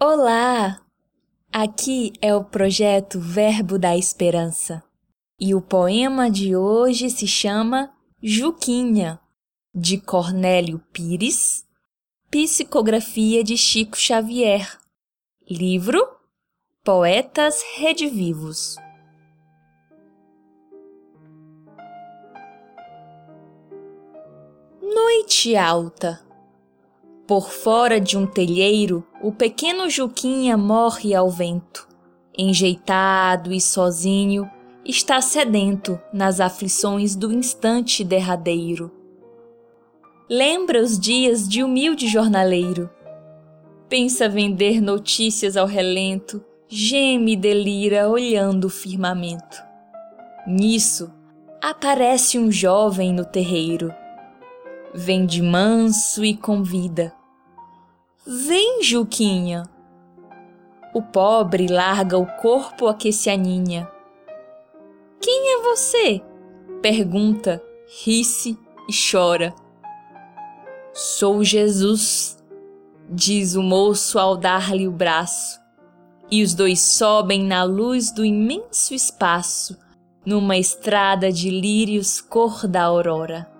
Olá! Aqui é o projeto Verbo da Esperança e o poema de hoje se chama Juquinha, de Cornélio Pires, psicografia de Chico Xavier, livro Poetas Redivivos. Noite alta por fora de um telheiro, o pequeno Juquinha morre ao vento. Enjeitado e sozinho, está sedento nas aflições do instante derradeiro. Lembra os dias de humilde jornaleiro. Pensa vender notícias ao relento, geme e delira olhando o firmamento. Nisso, aparece um jovem no terreiro. Vem de manso e convida Vem, Juquinha. O pobre larga o corpo a que se aninha. Quem é você? Pergunta, ri-se e chora. Sou Jesus, diz o moço ao dar-lhe o braço, e os dois sobem na luz do imenso espaço, numa estrada de lírios cor da aurora.